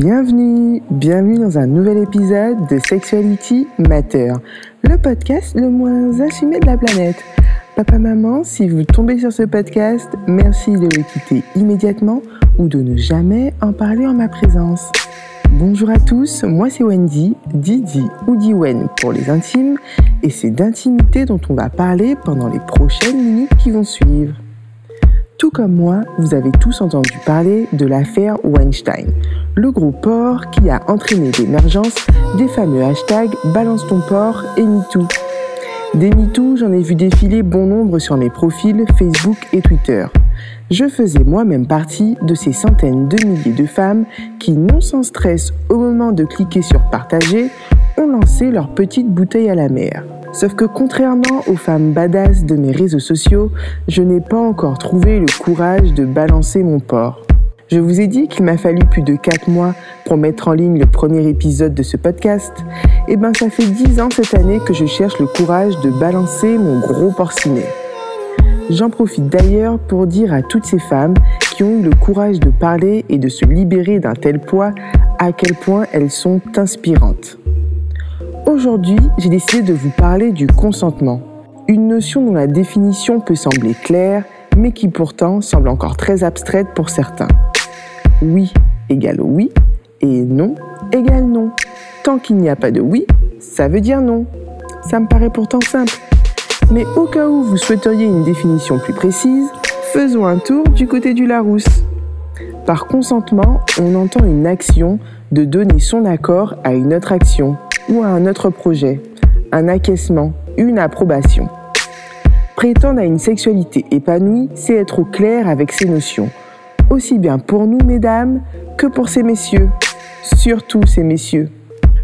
Bienvenue, bienvenue dans un nouvel épisode de Sexuality Matter, le podcast le moins assumé de la planète. Papa, maman, si vous tombez sur ce podcast, merci de le quitter immédiatement ou de ne jamais en parler en ma présence. Bonjour à tous, moi c'est Wendy, Didi ou Diwen pour les intimes, et c'est d'intimité dont on va parler pendant les prochaines minutes qui vont suivre. Tout comme moi, vous avez tous entendu parler de l'affaire Weinstein, le gros porc qui a entraîné l'émergence des fameux hashtags Balance ton porc et MeToo. Des MeToo, j'en ai vu défiler bon nombre sur mes profils Facebook et Twitter. Je faisais moi-même partie de ces centaines de milliers de femmes qui, non sans stress au moment de cliquer sur partager, ont lancé leur petite bouteille à la mer. Sauf que contrairement aux femmes badass de mes réseaux sociaux, je n'ai pas encore trouvé le courage de balancer mon porc. Je vous ai dit qu'il m'a fallu plus de 4 mois pour mettre en ligne le premier épisode de ce podcast. Eh ben ça fait 10 ans cette année que je cherche le courage de balancer mon gros porcinet. J'en profite d'ailleurs pour dire à toutes ces femmes qui ont eu le courage de parler et de se libérer d'un tel poids à quel point elles sont inspirantes. Aujourd'hui, j'ai décidé de vous parler du consentement, une notion dont la définition peut sembler claire, mais qui pourtant semble encore très abstraite pour certains. Oui égale oui, et non égale non. Tant qu'il n'y a pas de oui, ça veut dire non. Ça me paraît pourtant simple. Mais au cas où vous souhaiteriez une définition plus précise, faisons un tour du côté du Larousse. Par consentement, on entend une action de donner son accord à une autre action ou à un autre projet, un acquiescement, une approbation. Prétendre à une sexualité épanouie, c'est être au clair avec ces notions, aussi bien pour nous, mesdames, que pour ces messieurs, surtout ces messieurs.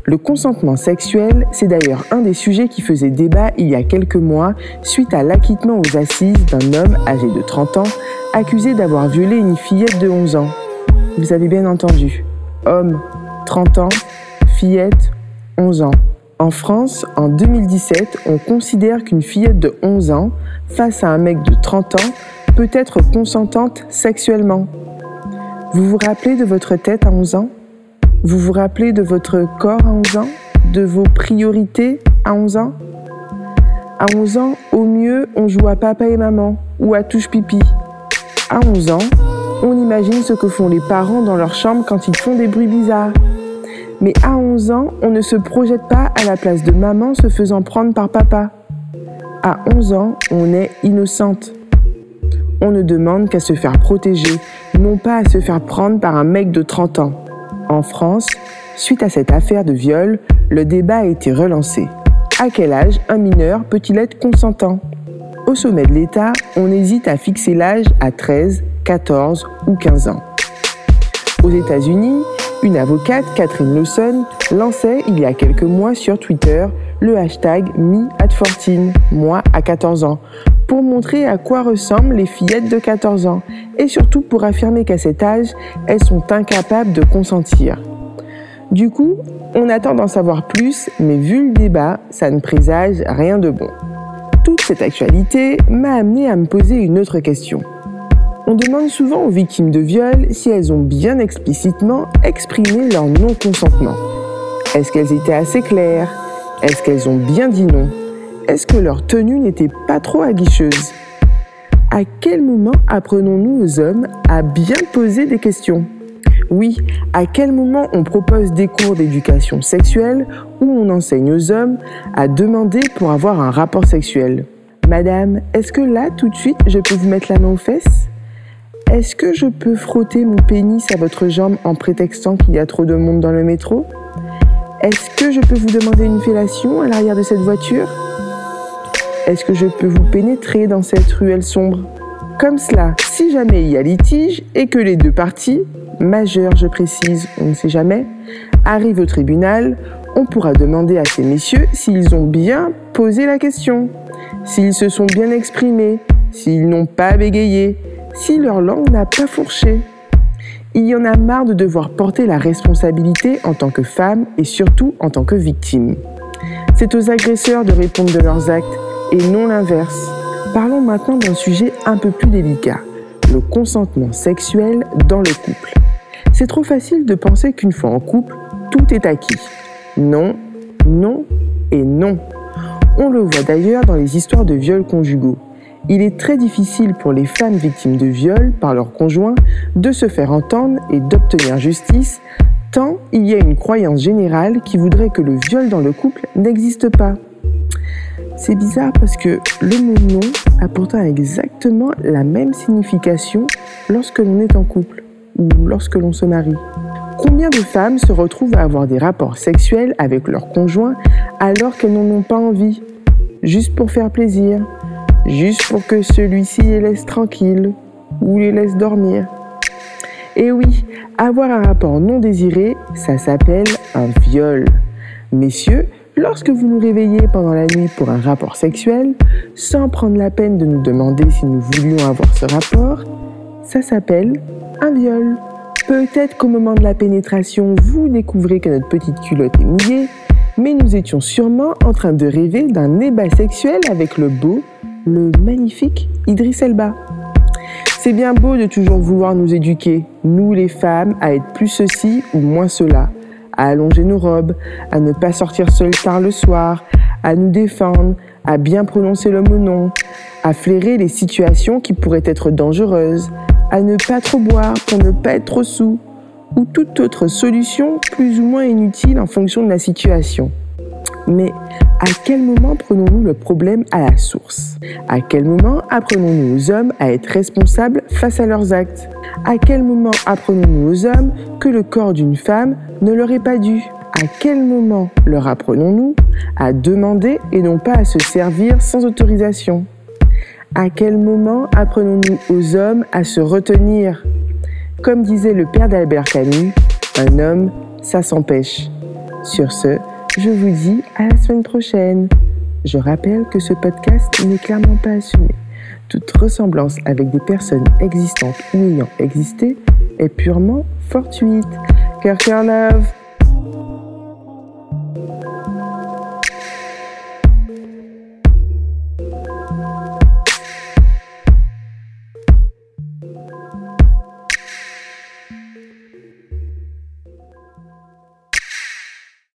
Le consentement sexuel, c'est d'ailleurs un des sujets qui faisait débat il y a quelques mois suite à l'acquittement aux assises d'un homme âgé de 30 ans accusé d'avoir violé une fillette de 11 ans. Vous avez bien entendu. Homme, 30 ans, fillette, 11 ans. En France, en 2017, on considère qu'une fillette de 11 ans, face à un mec de 30 ans, peut être consentante sexuellement. Vous vous rappelez de votre tête à 11 ans? Vous vous rappelez de votre corps à 11 ans? De vos priorités à 11 ans? À 11 ans, au mieux, on joue à papa et maman ou à touche pipi. À 11 ans, on imagine ce que font les parents dans leur chambre quand ils font des bruits bizarres. Mais à 11 ans, on ne se projette pas à la place de maman se faisant prendre par papa. À 11 ans, on est innocente. On ne demande qu'à se faire protéger, non pas à se faire prendre par un mec de 30 ans. En France, suite à cette affaire de viol, le débat a été relancé. À quel âge un mineur peut-il être consentant? Au sommet de l'État, on hésite à fixer l'âge à 13, 14 ou 15 ans. Aux États-Unis, une avocate, Catherine Lawson, lançait il y a quelques mois sur Twitter le hashtag MeAt14, moi à 14 ans, pour montrer à quoi ressemblent les fillettes de 14 ans et surtout pour affirmer qu'à cet âge, elles sont incapables de consentir. Du coup, on attend d'en savoir plus, mais vu le débat, ça ne présage rien de bon. Toute cette actualité m'a amené à me poser une autre question. On demande souvent aux victimes de viol si elles ont bien explicitement exprimé leur non-consentement. Est-ce qu'elles étaient assez claires? Est-ce qu'elles ont bien dit non? Est-ce que leur tenue n'était pas trop aguicheuse? À quel moment apprenons-nous aux hommes à bien poser des questions? Oui, à quel moment on propose des cours d'éducation sexuelle où on enseigne aux hommes à demander pour avoir un rapport sexuel? Madame, est-ce que là, tout de suite, je peux vous mettre la main aux fesses? Est-ce que je peux frotter mon pénis à votre jambe en prétextant qu'il y a trop de monde dans le métro? Est-ce que je peux vous demander une fellation à l'arrière de cette voiture? Est-ce que je peux vous pénétrer dans cette ruelle sombre? Comme cela, si jamais il y a litige et que les deux parties, majeures je précise, on ne sait jamais, arrivent au tribunal, on pourra demander à ces messieurs s'ils ont bien posé la question, s'ils se sont bien exprimés, s'ils n'ont pas bégayé, si leur langue n'a pas fourché. Il y en a marre de devoir porter la responsabilité en tant que femme et surtout en tant que victime. C'est aux agresseurs de répondre de leurs actes et non l'inverse. Parlons maintenant d'un sujet un peu plus délicat, le consentement sexuel dans le couple. C'est trop facile de penser qu'une fois en couple, tout est acquis. Non, non et non. On le voit d'ailleurs dans les histoires de viols conjugaux. Il est très difficile pour les femmes victimes de viol par leur conjoint de se faire entendre et d'obtenir justice, tant il y a une croyance générale qui voudrait que le viol dans le couple n'existe pas. C'est bizarre parce que le mot non a pourtant exactement la même signification lorsque l'on est en couple ou lorsque l'on se marie. Combien de femmes se retrouvent à avoir des rapports sexuels avec leur conjoint alors qu'elles n'en ont pas envie, juste pour faire plaisir, juste pour que celui-ci les laisse tranquilles ou les laisse dormir Et oui, avoir un rapport non désiré, ça s'appelle un viol. Messieurs, Lorsque vous nous réveillez pendant la nuit pour un rapport sexuel, sans prendre la peine de nous demander si nous voulions avoir ce rapport, ça s'appelle un viol. Peut-être qu'au moment de la pénétration, vous découvrez que notre petite culotte est mouillée, mais nous étions sûrement en train de rêver d'un ébat sexuel avec le beau, le magnifique Idriss Elba. C'est bien beau de toujours vouloir nous éduquer, nous les femmes, à être plus ceci ou moins cela à allonger nos robes, à ne pas sortir seul tard le soir, à nous défendre, à bien prononcer le mot non, à flairer les situations qui pourraient être dangereuses, à ne pas trop boire pour ne pas être trop sous, ou toute autre solution plus ou moins inutile en fonction de la situation. Mais à quel moment prenons-nous le problème à la source? À quel moment apprenons-nous aux hommes à être responsables face à leurs actes? À quel moment apprenons-nous aux hommes que le corps d'une femme ne leur est pas dû? À quel moment leur apprenons-nous à demander et non pas à se servir sans autorisation? À quel moment apprenons-nous aux hommes à se retenir? Comme disait le père d'Albert Camus, un homme, ça s'empêche. Sur ce, je vous dis à la semaine prochaine. Je rappelle que ce podcast n'est clairement pas assumé. Toute ressemblance avec des personnes existantes ou ayant existé est purement fortuite. Cœur, cœur, love.